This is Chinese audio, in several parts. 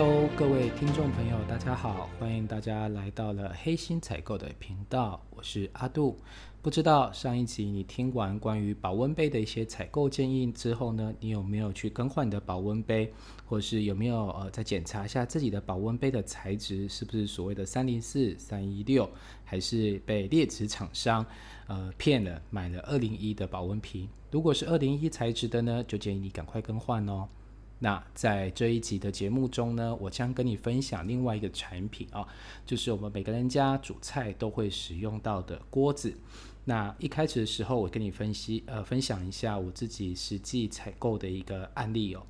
各位听众朋友，大家好，欢迎大家来到了黑心采购的频道，我是阿杜。不知道上一集你听完关于保温杯的一些采购建议之后呢，你有没有去更换你的保温杯，或是有没有呃再检查一下自己的保温杯的材质是不是所谓的三零四、三一六，还是被劣质厂商呃骗了，买了二零一的保温瓶？如果是二零一材质的呢，就建议你赶快更换哦。那在这一集的节目中呢，我将跟你分享另外一个产品啊，就是我们每个人家煮菜都会使用到的锅子。那一开始的时候，我跟你分析呃分享一下我自己实际采购的一个案例哦。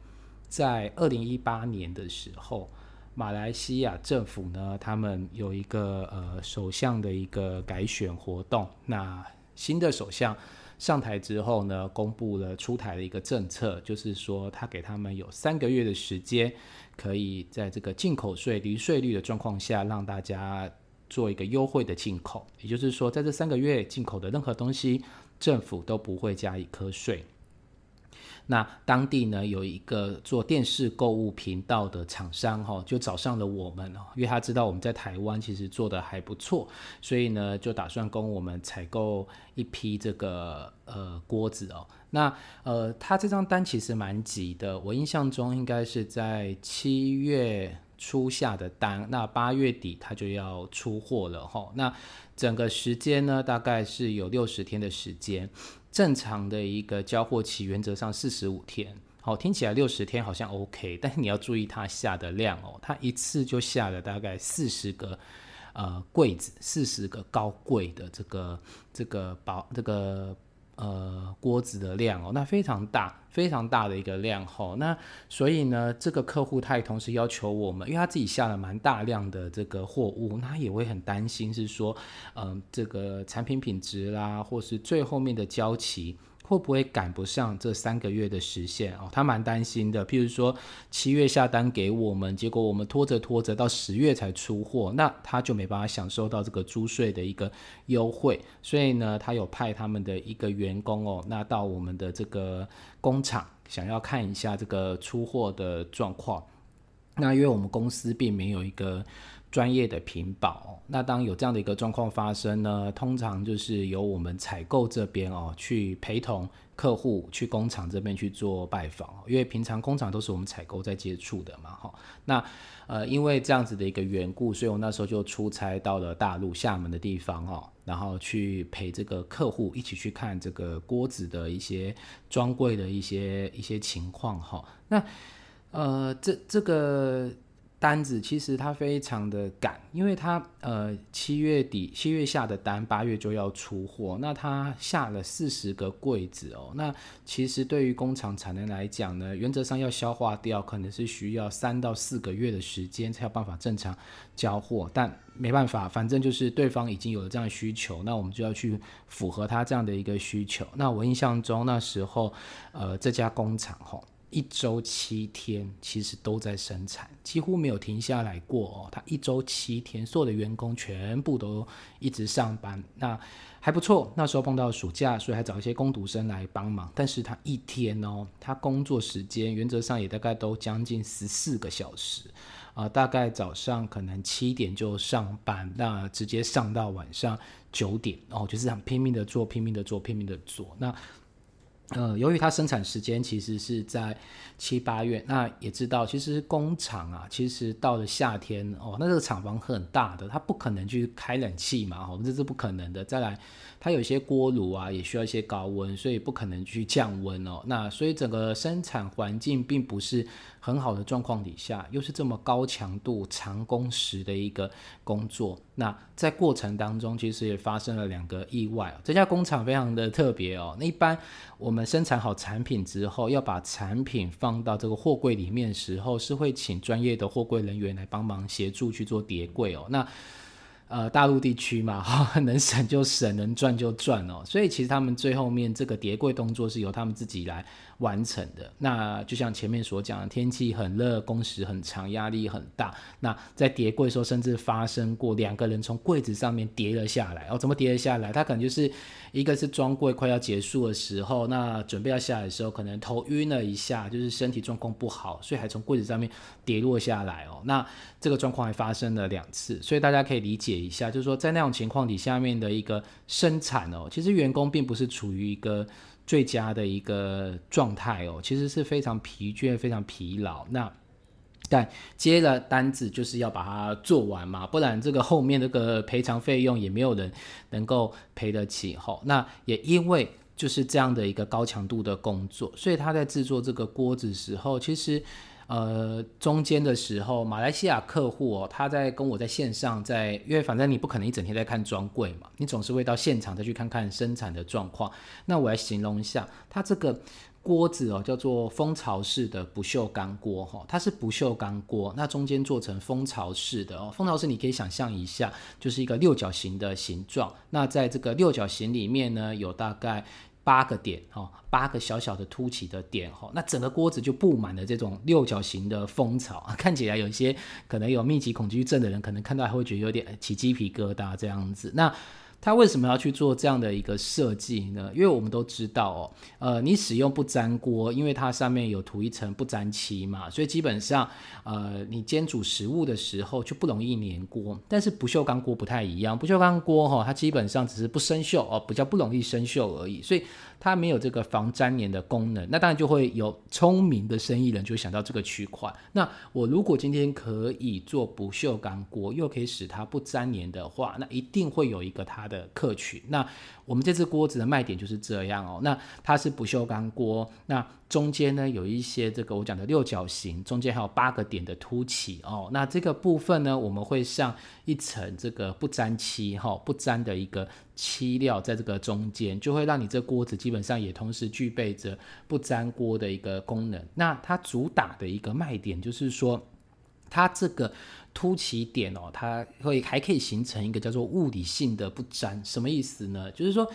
在二零一八年的时候，马来西亚政府呢，他们有一个呃首相的一个改选活动。那新的首相。上台之后呢，公布了出台的一个政策，就是说他给他们有三个月的时间，可以在这个进口税零税率的状况下，让大家做一个优惠的进口。也就是说，在这三个月进口的任何东西，政府都不会加一颗税。那当地呢有一个做电视购物频道的厂商哈，就找上了我们哦，因为他知道我们在台湾其实做的还不错，所以呢就打算跟我们采购一批这个呃锅子哦。那呃他这张单其实蛮急的，我印象中应该是在七月初下的单，那八月底他就要出货了哈。那整个时间呢大概是有六十天的时间。正常的一个交货期原则上四十五天，好听起来六十天好像 OK，但是你要注意它下的量哦，它一次就下了大概四十个呃柜子，四十个高柜的这个这个保这个。呃，锅子的量哦，那非常大，非常大的一个量吼。那所以呢，这个客户他也同时要求我们，因为他自己下了蛮大量的这个货物，那也会很担心是说，嗯，这个产品品质啦，或是最后面的交期。会不会赶不上这三个月的时限哦？他蛮担心的。譬如说七月下单给我们，结果我们拖着拖着到十月才出货，那他就没办法享受到这个租税的一个优惠。所以呢，他有派他们的一个员工哦，那到我们的这个工厂，想要看一下这个出货的状况。那因为我们公司并没有一个。专业的屏保，那当有这样的一个状况发生呢，通常就是由我们采购这边哦去陪同客户去工厂这边去做拜访，因为平常工厂都是我们采购在接触的嘛，哈。那呃因为这样子的一个缘故，所以我那时候就出差到了大陆厦门的地方哦，然后去陪这个客户一起去看这个锅子的一些专柜的一些一些情况哈。那呃这这个。单子其实它非常的赶，因为它呃七月底七月下的单，八月就要出货，那它下了四十个柜子哦，那其实对于工厂产能来讲呢，原则上要消化掉，可能是需要三到四个月的时间才有办法正常交货，但没办法，反正就是对方已经有了这样的需求，那我们就要去符合他这样的一个需求。那我印象中那时候，呃这家工厂吼。一周七天，其实都在生产，几乎没有停下来过哦。他一周七天，所有的员工全部都一直上班，那还不错。那时候碰到暑假，所以还找一些工读生来帮忙。但是他一天哦，他工作时间原则上也大概都将近十四个小时啊，大概早上可能七点就上班，那直接上到晚上九点哦，就是很拼命的做，拼命的做，拼命的做。那呃，由于它生产时间其实是在七八月，那也知道，其实工厂啊，其实到了夏天哦，那这个厂房很大的，它不可能去开冷气嘛，哦，这是不可能的。再来，它有一些锅炉啊，也需要一些高温，所以不可能去降温哦。那所以整个生产环境并不是。很好的状况底下，又是这么高强度、长工时的一个工作，那在过程当中，其实也发生了两个意外。这家工厂非常的特别哦。那一般我们生产好产品之后，要把产品放到这个货柜里面时候，是会请专业的货柜人员来帮忙协助去做叠柜哦。那呃，大陆地区嘛，哈，能省就省，能赚就赚哦。所以其实他们最后面这个叠柜动作是由他们自己来完成的。那就像前面所讲的，天气很热，工时很长，压力很大。那在叠柜的时候，甚至发生过两个人从柜子上面跌了下来。哦，怎么跌了下来？他可能就是一个是装柜快要结束的时候，那准备要下来的时候，可能头晕了一下，就是身体状况不好，所以还从柜子上面跌落下来哦。那这个状况还发生了两次，所以大家可以理解。一下，就是说，在那种情况底下面的一个生产哦，其实员工并不是处于一个最佳的一个状态哦，其实是非常疲倦、非常疲劳。那但接了单子就是要把它做完嘛，不然这个后面这个赔偿费用也没有人能够赔得起吼。那也因为就是这样的一个高强度的工作，所以他在制作这个锅子时候，其实。呃，中间的时候，马来西亚客户哦，他在跟我在线上，在因为反正你不可能一整天在看专柜嘛，你总是会到现场再去看看生产的状况。那我来形容一下，它这个锅子哦，叫做蜂巢式的不锈钢锅哈，它是不锈钢锅，那中间做成蜂巢式的哦，蜂巢式你可以想象一下，就是一个六角形的形状。那在这个六角形里面呢，有大概。八个点哈，八个小小的凸起的点哈，那整个锅子就布满了这种六角形的蜂巢，看起来有一些可能有密集恐惧症的人，可能看到还会觉得有点起鸡皮疙瘩这样子。那它为什么要去做这样的一个设计呢？因为我们都知道哦，呃，你使用不粘锅，因为它上面有涂一层不粘漆嘛，所以基本上，呃，你煎煮食物的时候就不容易粘锅。但是不锈钢锅不太一样，不锈钢锅哈，它基本上只是不生锈哦，比较不容易生锈而已，所以。它没有这个防粘连的功能，那当然就会有聪明的生意人就想到这个区块。那我如果今天可以做不锈钢锅，又可以使它不粘连的话，那一定会有一个它的客群。那我们这只锅子的卖点就是这样哦。那它是不锈钢锅，那。中间呢有一些这个我讲的六角形，中间还有八个点的凸起哦。那这个部分呢，我们会上一层这个不粘漆哈，不粘的一个漆料在这个中间，就会让你这锅子基本上也同时具备着不粘锅的一个功能。那它主打的一个卖点就是说，它这个凸起点哦，它会还可以形成一个叫做物理性的不粘，什么意思呢？就是说。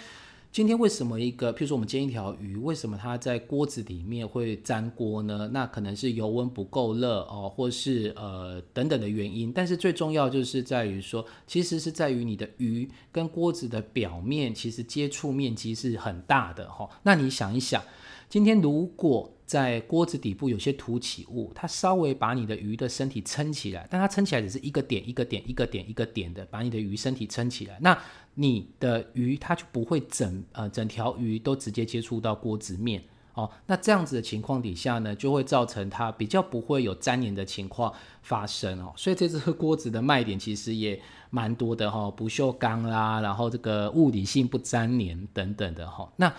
今天为什么一个，譬如说我们煎一条鱼，为什么它在锅子里面会粘锅呢？那可能是油温不够热哦，或是呃等等的原因。但是最重要就是在于说，其实是在于你的鱼跟锅子的表面，其实接触面积是很大的哈。那你想一想，今天如果在锅子底部有些凸起物，它稍微把你的鱼的身体撑起来，但它撑起来只是一个点一个点一个点一个点的把你的鱼身体撑起来，那你的鱼它就不会整呃整条鱼都直接接触到锅子面哦。那这样子的情况底下呢，就会造成它比较不会有粘连的情况发生哦。所以这只锅子的卖点其实也蛮多的哈，不锈钢啦，然后这个物理性不粘连等等的哈。那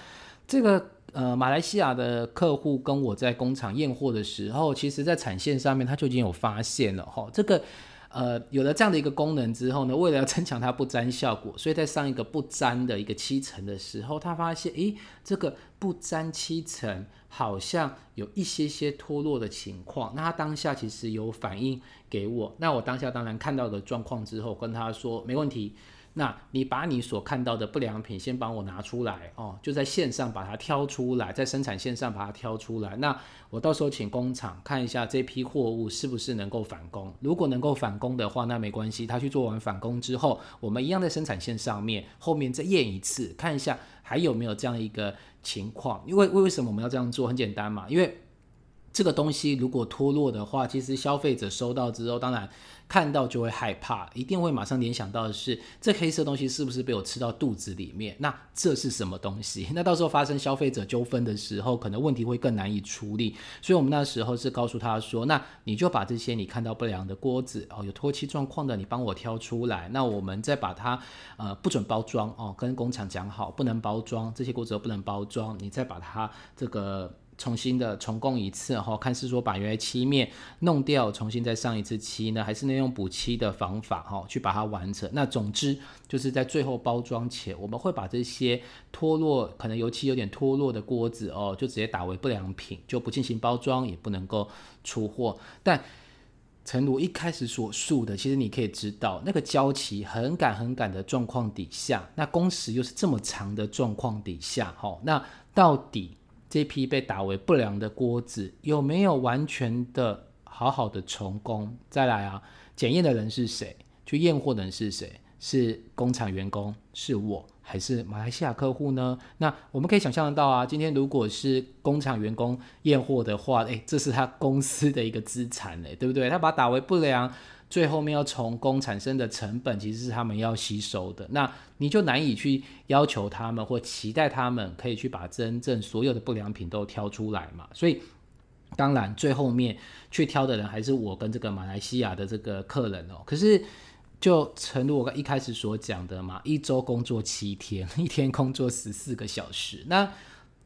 这个。呃，马来西亚的客户跟我在工厂验货的时候，其实在产线上面他就已经有发现了哈。这个呃有了这样的一个功能之后呢，为了要 增强它不粘效果，所以在上一个不粘的一个漆层的时候，他发现诶，这个不粘漆层好像有一些些脱落的情况。那他当下其实有反映给我，那我当下当然看到的状况之后，跟他说没问题。那你把你所看到的不良品先帮我拿出来哦，就在线上把它挑出来，在生产线上把它挑出来。那我到时候请工厂看一下这批货物是不是能够返工。如果能够返工的话，那没关系，他去做完返工之后，我们一样在生产线上面后面再验一次，看一下还有没有这样一个情况。因为为为什么我们要这样做？很简单嘛，因为这个东西如果脱落的话，其实消费者收到之后，当然。看到就会害怕，一定会马上联想到的是，这黑色东西是不是被我吃到肚子里面？那这是什么东西？那到时候发生消费者纠纷的时候，可能问题会更难以处理。所以我们那时候是告诉他说，那你就把这些你看到不良的锅子哦，有脱漆状况的，你帮我挑出来，那我们再把它呃不准包装哦，跟工厂讲好，不能包装这些锅子不能包装，你再把它这个。重新的重供一次哈，看是说把原来漆面弄掉，重新再上一次漆呢，还是那用补漆的方法哈，去把它完成。那总之就是在最后包装前，我们会把这些脱落，可能油漆有点脱落的锅子哦，就直接打为不良品，就不进行包装，也不能够出货。但陈如一开始所述的，其实你可以知道，那个胶漆很赶很赶的状况底下，那工时又是这么长的状况底下，哈，那到底这批被打为不良的锅子有没有完全的好好的重工？再来啊，检验的人是谁？去验货的人是谁？是工厂员工？是我？还是马来西亚客户呢？那我们可以想象得到啊，今天如果是工厂员工验货的话，诶，这是他公司的一个资产嘞，对不对？他把它打为不良，最后面要从工产生的成本，其实是他们要吸收的。那你就难以去要求他们或期待他们可以去把真正所有的不良品都挑出来嘛？所以，当然最后面去挑的人还是我跟这个马来西亚的这个客人哦。可是。就诚如我一开始所讲的嘛，一周工作七天，一天工作十四个小时，那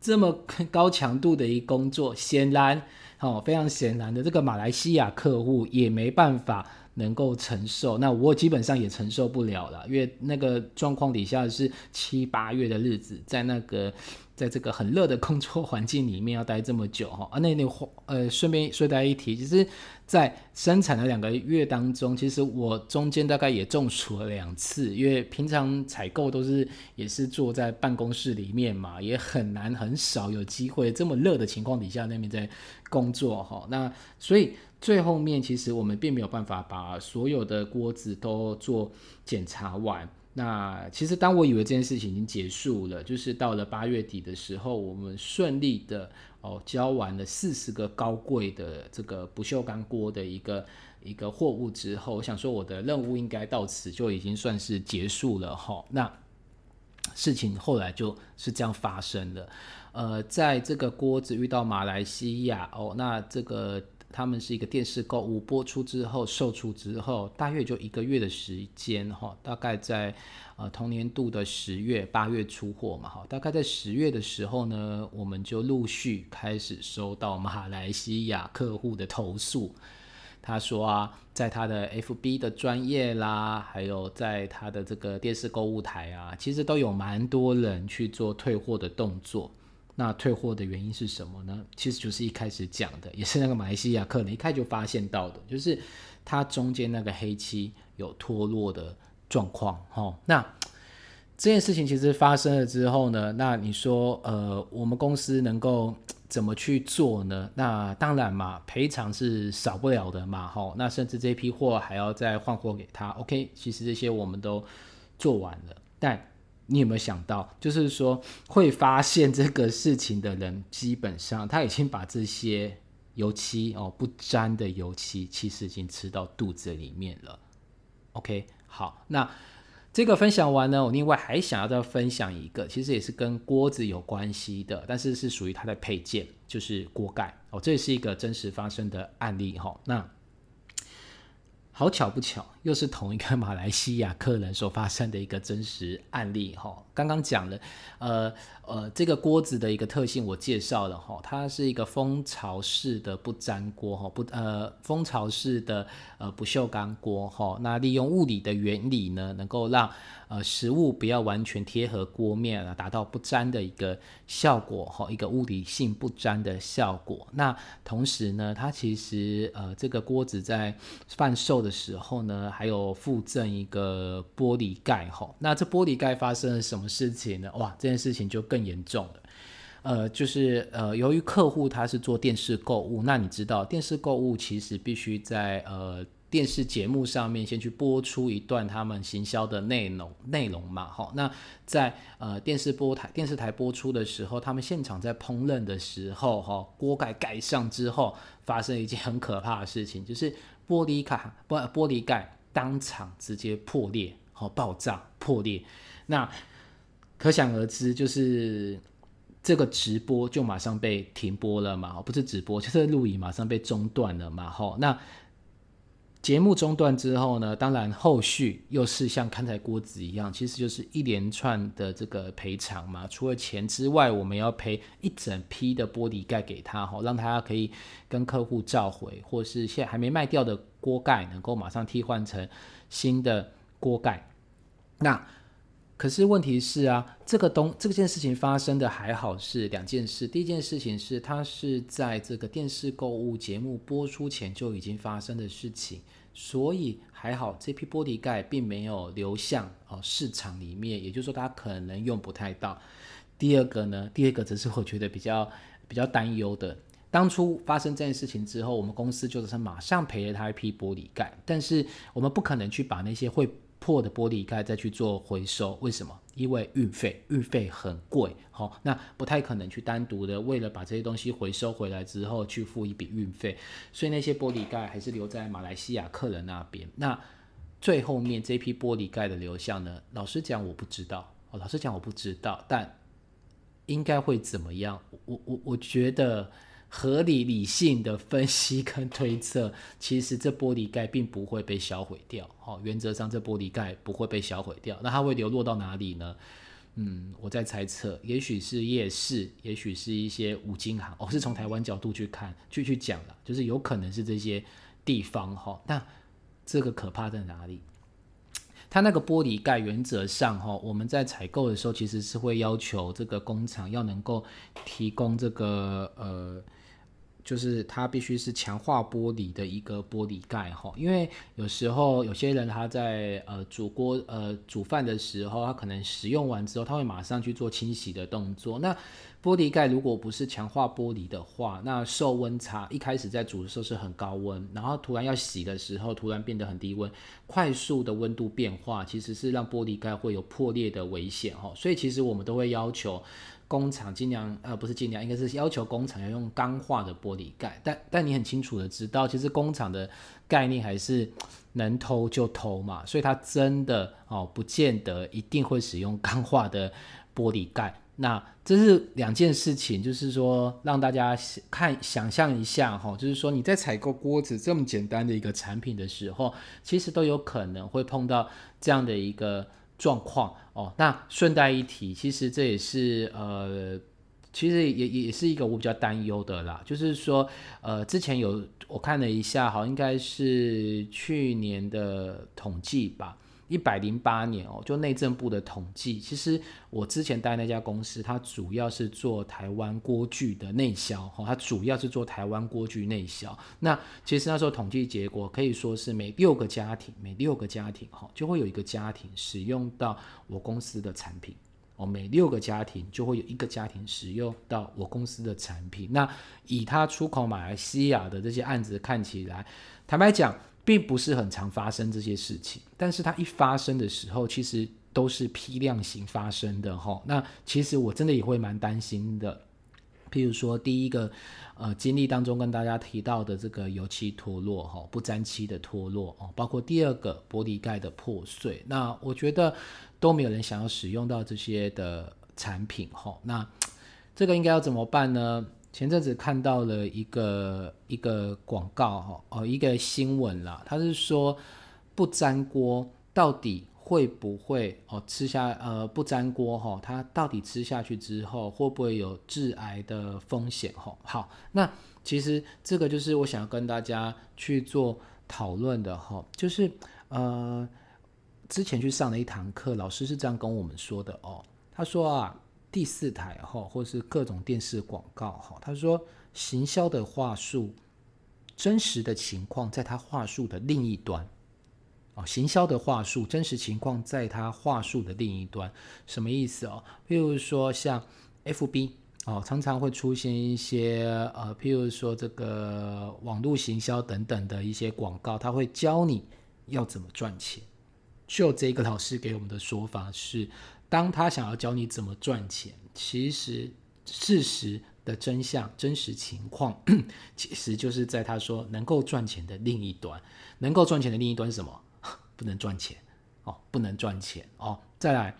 这么高强度的一工作，显然哦，非常显然的，这个马来西亚客户也没办法能够承受，那我基本上也承受不了了，因为那个状况底下是七八月的日子，在那个。在这个很热的工作环境里面要待这么久哈啊，那那呃，顺便说大家一提，其实，在生产的两个月当中，其实我中间大概也中暑了两次，因为平常采购都是也是坐在办公室里面嘛，也很难很少有机会这么热的情况底下那边在工作哈。那所以最后面其实我们并没有办法把所有的锅子都做检查完。那其实，当我以为这件事情已经结束了，就是到了八月底的时候，我们顺利的哦交完了四十个高贵的这个不锈钢锅的一个一个货物之后，我想说我的任务应该到此就已经算是结束了哈。那事情后来就是这样发生的，呃，在这个锅子遇到马来西亚哦，那这个。他们是一个电视购物播出之后售出之后，大约就一个月的时间哈，大概在呃同年度的十月八月出货嘛哈，大概在十月的时候呢，我们就陆续开始收到马来西亚客户的投诉。他说啊，在他的 FB 的专业啦，还有在他的这个电视购物台啊，其实都有蛮多人去做退货的动作。那退货的原因是什么呢？其实就是一开始讲的，也是那个马来西亚客人一开始就发现到的，就是它中间那个黑漆有脱落的状况。哈，那这件事情其实发生了之后呢，那你说，呃，我们公司能够怎么去做呢？那当然嘛，赔偿是少不了的嘛。哈，那甚至这批货还要再换货给他。OK，其实这些我们都做完了，但。你有没有想到，就是说会发现这个事情的人，基本上他已经把这些油漆哦不沾的油漆，其实已经吃到肚子里面了。OK，好，那这个分享完呢，我另外还想要再分享一个，其实也是跟锅子有关系的，但是是属于它的配件，就是锅盖哦，这是一个真实发生的案例哈。那好巧不巧，又是同一个马来西亚客人所发生的一个真实案例哈。刚刚讲了，呃呃，这个锅子的一个特性我介绍了哈，它是一个蜂巢式的不粘锅哈，不呃蜂巢式的呃不锈钢锅哈。那利用物理的原理呢，能够让呃，食物不要完全贴合锅面啊，达到不粘的一个效果哈，一个物理性不粘的效果。那同时呢，它其实呃，这个锅子在贩售的时候呢，还有附赠一个玻璃盖哈。那这玻璃盖发生了什么事情呢？哇，这件事情就更严重了。呃，就是呃，由于客户他是做电视购物，那你知道电视购物其实必须在呃。电视节目上面先去播出一段他们行销的内容内容嘛，哈，那在呃电视播台电视台播出的时候，他们现场在烹饪的时候，哈，锅盖盖上之后，发生一件很可怕的事情，就是玻璃卡玻玻璃盖当场直接破裂，好爆炸破裂，那可想而知，就是这个直播就马上被停播了嘛，不是直播，就是录影马上被中断了嘛，哈，那。节目中断之后呢，当然后续又是像看台锅子一样，其实就是一连串的这个赔偿嘛。除了钱之外，我们要赔一整批的玻璃盖给他，哈，让他可以跟客户召回，或是现在还没卖掉的锅盖能够马上替换成新的锅盖。那可是问题是啊，这个东这件事情发生的还好是两件事。第一件事情是，它是在这个电视购物节目播出前就已经发生的事情，所以还好这批玻璃盖并没有流向哦市场里面，也就是说它可能用不太到。第二个呢，第二个则是我觉得比较比较担忧的。当初发生这件事情之后，我们公司就是马上赔了他一批玻璃盖，但是我们不可能去把那些会。破的玻璃盖再去做回收，为什么？因为运费，运费很贵，好，那不太可能去单独的为了把这些东西回收回来之后去付一笔运费，所以那些玻璃盖还是留在马来西亚客人那边。那最后面这批玻璃盖的流向呢？老实讲我不知道，哦，老实讲我不知道，但应该会怎么样？我我我觉得。合理理性的分析跟推测，其实这玻璃盖并不会被销毁掉。哦，原则上这玻璃盖不会被销毁掉。那它会流落到哪里呢？嗯，我在猜测，也许是夜市，也许是一些五金行。我是从台湾角度去看，去去讲了，就是有可能是这些地方。哈，那这个可怕在哪里？它那个玻璃盖原则上，哈，我们在采购的时候其实是会要求这个工厂要能够提供这个呃。就是它必须是强化玻璃的一个玻璃盖哈，因为有时候有些人他在呃煮锅呃煮饭的时候，他可能使用完之后，他会马上去做清洗的动作。那玻璃盖如果不是强化玻璃的话，那受温差一开始在煮的时候是很高温，然后突然要洗的时候，突然变得很低温，快速的温度变化其实是让玻璃盖会有破裂的危险哈。所以其实我们都会要求。工厂尽量呃不是尽量，应该是要求工厂要用钢化的玻璃盖，但但你很清楚的知道，其实工厂的概念还是能偷就偷嘛，所以它真的哦不见得一定会使用钢化的玻璃盖。那这是两件事情，就是说让大家看想象一下哈，就是说你在采购锅子这么简单的一个产品的时候，其实都有可能会碰到这样的一个。状况哦，那顺带一提，其实这也是呃，其实也也是一个我比较担忧的啦，就是说呃，之前有我看了一下，好应该是去年的统计吧。一百零八年哦，就内政部的统计，其实我之前待那家公司，它主要是做台湾锅具的内销，哈，它主要是做台湾锅具内销。那其实那时候统计结果可以说是每六个家庭，每六个家庭，哈，就会有一个家庭使用到我公司的产品，哦，每六个家庭就会有一个家庭使用到我公司的产品。那以它出口马来西亚的这些案子看起来，坦白讲。并不是很常发生这些事情，但是它一发生的时候，其实都是批量型发生的哈。那其实我真的也会蛮担心的。譬如说，第一个呃经历当中跟大家提到的这个油漆脱落哈，不粘漆的脱落哦，包括第二个玻璃盖的破碎，那我觉得都没有人想要使用到这些的产品哈。那这个应该要怎么办呢？前阵子看到了一个一个广告哈哦一个新闻啦，他是说不粘锅到底会不会哦吃下呃不粘锅哈，它到底吃下去之后会不会有致癌的风险哈？好，那其实这个就是我想要跟大家去做讨论的哈，就是呃之前去上了一堂课，老师是这样跟我们说的哦，他说啊。第四台哈，或是各种电视广告哈，他说行销的话术，真实的情况在他话术的另一端哦，行销的话术，真实情况在他话术的另一端，什么意思哦？譬如说像 FB 哦，常常会出现一些呃，譬如说这个网络行销等等的一些广告，他会教你要怎么赚钱。就这个老师给我们的说法是。当他想要教你怎么赚钱，其实事实的真相、真实情况，其实就是在他说能够赚钱的另一端。能够赚钱的另一端是什么？不能赚钱哦，不能赚钱哦。再来，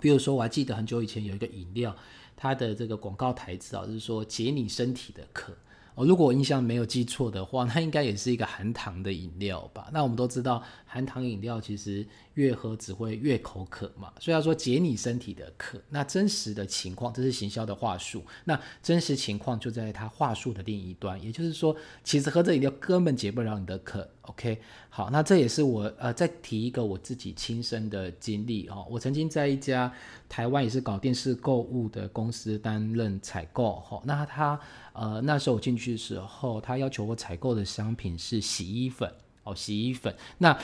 比如说，我还记得很久以前有一个饮料，它的这个广告台词啊，就是说解你身体的渴。哦，如果我印象没有记错的话，那应该也是一个含糖的饮料吧？那我们都知道，含糖饮料其实越喝只会越口渴嘛。所以要说解你身体的渴，那真实的情况，这是行销的话术。那真实情况就在它话术的另一端，也就是说，其实喝这饮料根本解不了你的渴。OK，好，那这也是我呃再提一个我自己亲身的经历哦。我曾经在一家台湾也是搞电视购物的公司担任采购哈。那他呃那时候我进去的时候，他要求我采购的商品是洗衣粉哦，洗衣粉。那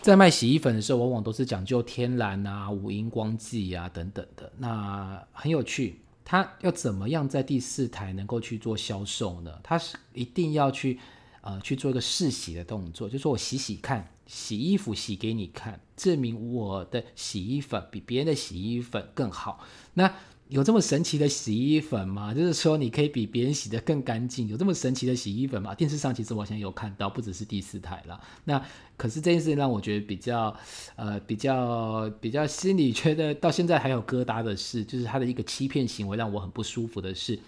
在卖洗衣粉的时候，往往都是讲究天然啊、无荧光剂啊等等的。那很有趣，他要怎么样在第四台能够去做销售呢？他是一定要去。呃，去做一个试洗的动作，就说我洗洗看，洗衣服洗给你看，证明我的洗衣粉比别人的洗衣粉更好。那有这么神奇的洗衣粉吗？就是说你可以比别人洗得更干净，有这么神奇的洗衣粉吗？电视上其实我现在有看到，不只是第四台了。那可是这件事让我觉得比较，呃，比较比较心里觉得到现在还有疙瘩的事，就是他的一个欺骗行为让我很不舒服的是，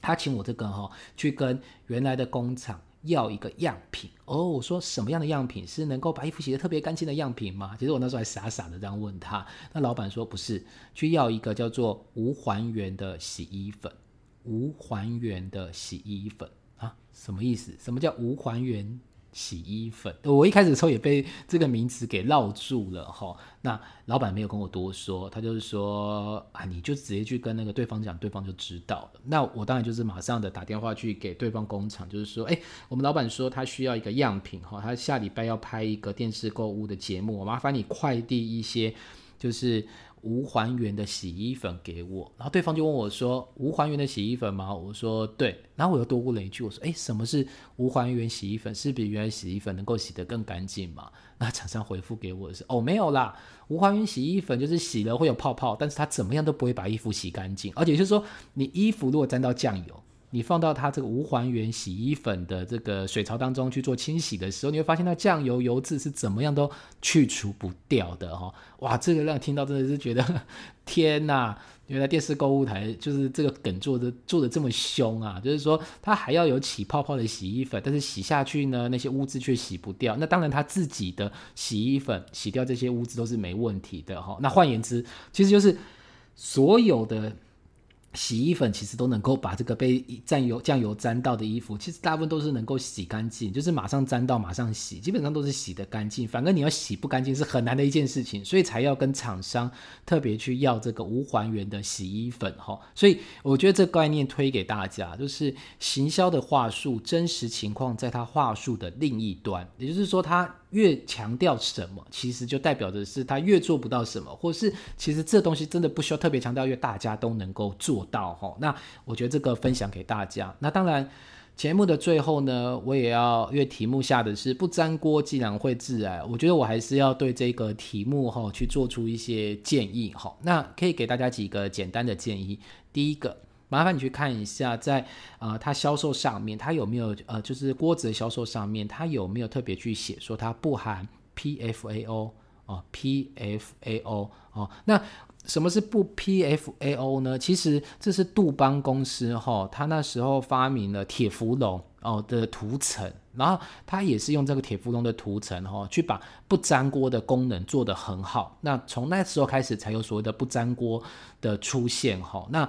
他请我这个哈去跟原来的工厂。要一个样品哦，我说什么样的样品是能够把衣服洗得特别干净的样品吗？其实我那时候还傻傻的这样问他，那老板说不是，去要一个叫做无还原的洗衣粉，无还原的洗衣粉啊，什么意思？什么叫无还原？洗衣粉，我一开始的时候也被这个名词给绕住了哈。那老板没有跟我多说，他就是说啊，你就直接去跟那个对方讲，对方就知道了。那我当然就是马上的打电话去给对方工厂，就是说，哎，我们老板说他需要一个样品哈，他下礼拜要拍一个电视购物的节目，麻烦你快递一些，就是。无还原的洗衣粉给我，然后对方就问我说：“无还原的洗衣粉吗？”我说：“对。”然后我又多问了一句：“我说，哎，什么是无还原洗衣粉？是比原来洗衣粉能够洗得更干净吗？” 那厂商回复给我的是：“哦，没有啦，无还原洗衣粉就是洗了会有泡泡，但是它怎么样都不会把衣服洗干净，而且就是说，你衣服如果沾到酱油。”你放到它这个无还原洗衣粉的这个水槽当中去做清洗的时候，你会发现那酱油油渍是怎么样都去除不掉的哈！哇，这个让听到真的是觉得 天哪！原来电视购物台就是这个梗做的做的这么凶啊！就是说它还要有起泡泡的洗衣粉，但是洗下去呢，那些污渍却洗不掉。那当然，它自己的洗衣粉洗掉这些污渍都是没问题的哈。那换言之，其实就是所有的。洗衣粉其实都能够把这个被沾油酱油沾到的衣服，其实大部分都是能够洗干净，就是马上沾到马上洗，基本上都是洗得干净。反正你要洗不干净是很难的一件事情，所以才要跟厂商特别去要这个无还原的洗衣粉哈。所以我觉得这概念推给大家，就是行销的话术，真实情况在他话术的另一端，也就是说他。越强调什么，其实就代表的是他越做不到什么，或是其实这东西真的不需要特别强调，越大家都能够做到哈。那我觉得这个分享给大家。那当然，节目的最后呢，我也要因为题目下的是不粘锅，既然会致癌，我觉得我还是要对这个题目哈去做出一些建议哈。那可以给大家几个简单的建议。第一个。麻烦你去看一下，在呃，它销售上面，它有没有呃，就是锅子的销售上面，它有没有特别去写说它不含 PFAO 哦，PFAO 哦，那什么是不 PFAO 呢？其实这是杜邦公司哈，他那时候发明了铁氟龙哦的涂层，然后他也是用这个铁氟龙的涂层哈，去把不粘锅的功能做得很好。那从那时候开始，才有所谓的不粘锅的出现哈。那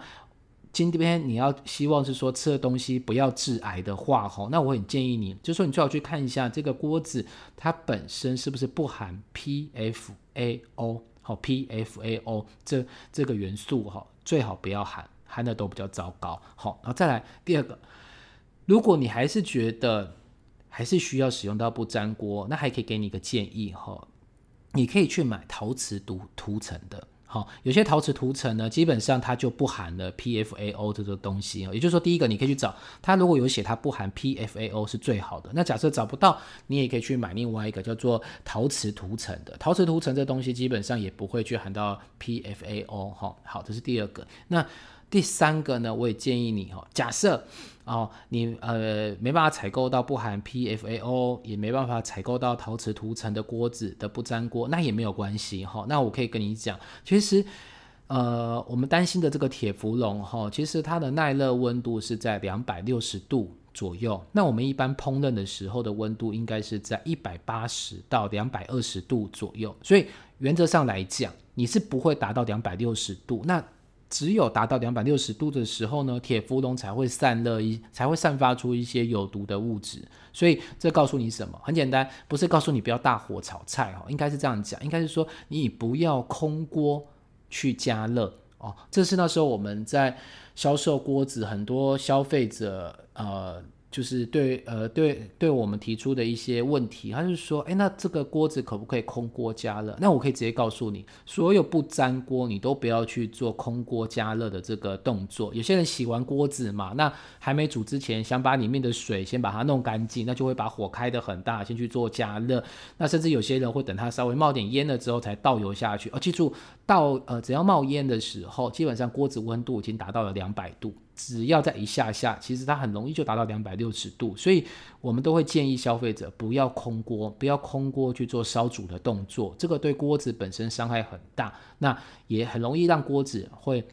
今天你要希望是说吃的东西不要致癌的话，吼，那我很建议你，就说你最好去看一下这个锅子，它本身是不是不含 PFAO，好 PFAO 这这个元素，哈，最好不要含，含的都比较糟糕，好，然后再来第二个，如果你还是觉得还是需要使用到不粘锅，那还可以给你一个建议，哈，你可以去买陶瓷涂涂层的。好，有些陶瓷涂层呢，基本上它就不含了 PFAO 这个东西哦。也就是说，第一个你可以去找它，如果有写它不含 PFAO 是最好的。那假设找不到，你也可以去买另外一个叫做陶瓷涂层的。陶瓷涂层这东西基本上也不会去含到 PFAO 哈。好，这是第二个。那第三个呢，我也建议你哈，假设。哦，你呃没办法采购到不含 PFAO，也没办法采购到陶瓷涂层的锅子的不粘锅，那也没有关系哈。那我可以跟你讲，其实呃我们担心的这个铁氟龙哈，其实它的耐热温度是在两百六十度左右。那我们一般烹饪的时候的温度应该是在一百八十到两百二十度左右，所以原则上来讲，你是不会达到两百六十度。那只有达到两百六十度的时候呢，铁氟龙才会散热一，才会散发出一些有毒的物质。所以这告诉你什么？很简单，不是告诉你不要大火炒菜哦，应该是这样讲，应该是说你不要空锅去加热哦。这是那时候我们在销售锅子，很多消费者呃。就是对呃对对我们提出的一些问题，他就说，哎，那这个锅子可不可以空锅加热？那我可以直接告诉你，所有不粘锅你都不要去做空锅加热的这个动作。有些人洗完锅子嘛，那还没煮之前，想把里面的水先把它弄干净，那就会把火开得很大，先去做加热。那甚至有些人会等它稍微冒点烟了之后才倒油下去。哦，记住，倒呃只要冒烟的时候，基本上锅子温度已经达到了两百度。只要在一下下，其实它很容易就达到两百六十度，所以我们都会建议消费者不要空锅，不要空锅去做烧煮的动作，这个对锅子本身伤害很大，那也很容易让锅子会。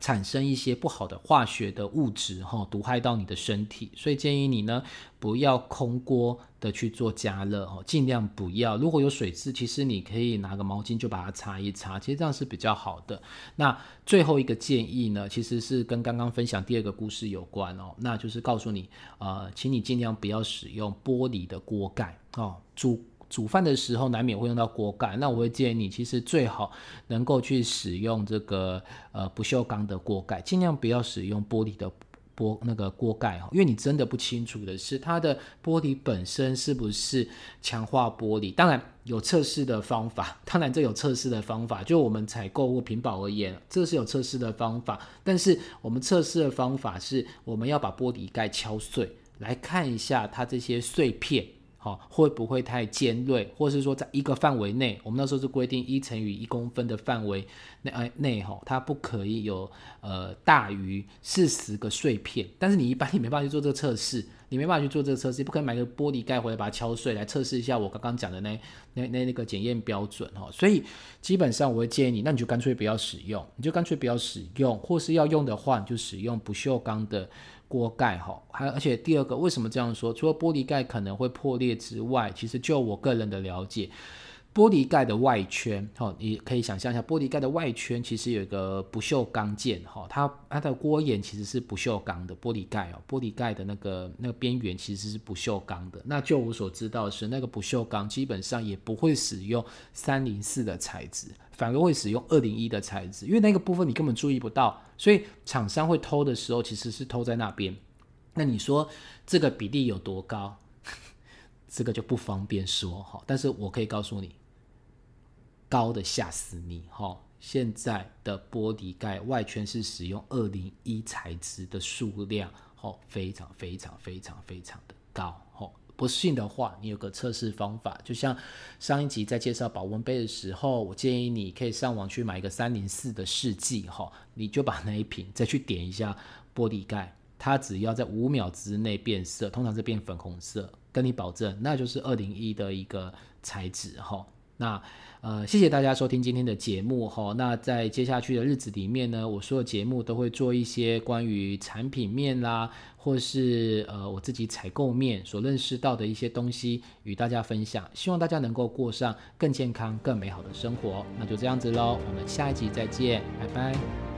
产生一些不好的化学的物质，哈，毒害到你的身体，所以建议你呢不要空锅的去做加热，哦，尽量不要。如果有水渍，其实你可以拿个毛巾就把它擦一擦，其实这样是比较好的。那最后一个建议呢，其实是跟刚刚分享第二个故事有关哦，那就是告诉你，呃，请你尽量不要使用玻璃的锅盖哦，煮。煮饭的时候难免会用到锅盖，那我会建议你，其实最好能够去使用这个呃不锈钢的锅盖，尽量不要使用玻璃的玻那个锅盖哈，因为你真的不清楚的是它的玻璃本身是不是强化玻璃。当然有测试的方法，当然这有测试的方法，就我们采购或屏保而言，这是有测试的方法。但是我们测试的方法是，我们要把玻璃盖敲碎，来看一下它这些碎片。好，会不会太尖锐，或是说在一个范围内，我们那时候是规定一乘以一公分的范围内，哎内哈，它不可以有呃大于四十个碎片。但是你一般你没办法去做这个测试，你没办法去做这个测试，不可以买个玻璃盖回来把它敲碎来测试一下我刚刚讲的那那那那个检验标准哈。所以基本上我会建议你，那你就干脆不要使用，你就干脆不要使用，或是要用的话，你就使用不锈钢的。锅盖哈，还而且第二个，为什么这样说？除了玻璃盖可能会破裂之外，其实就我个人的了解，玻璃盖的外圈哈，你可以想象一下，玻璃盖的外圈其实有一个不锈钢件哈，它它的锅沿其实是不锈钢的玻璃盖哦，玻璃盖的那个那个边缘其实是不锈钢的。那就我所知道的是，那个不锈钢基本上也不会使用三零四的材质。反而会使用二零一的材质，因为那个部分你根本注意不到，所以厂商会偷的时候其实是偷在那边。那你说这个比例有多高？这个就不方便说哈。但是我可以告诉你，高的吓死你哈！现在的玻璃盖外圈是使用二零一材质的数量，哦，非常非常非常非常的高，不信的话，你有个测试方法，就像上一集在介绍保温杯的时候，我建议你可以上网去买一个三零四的试剂，哈，你就把那一瓶再去点一下玻璃盖，它只要在五秒之内变色，通常是变粉红色，跟你保证，那就是二零一的一个材质，哈。那呃，谢谢大家收听今天的节目哈。那在接下去的日子里面呢，我所有节目都会做一些关于产品面啦，或是呃我自己采购面所认识到的一些东西与大家分享。希望大家能够过上更健康、更美好的生活。那就这样子喽，我们下一集再见，拜拜。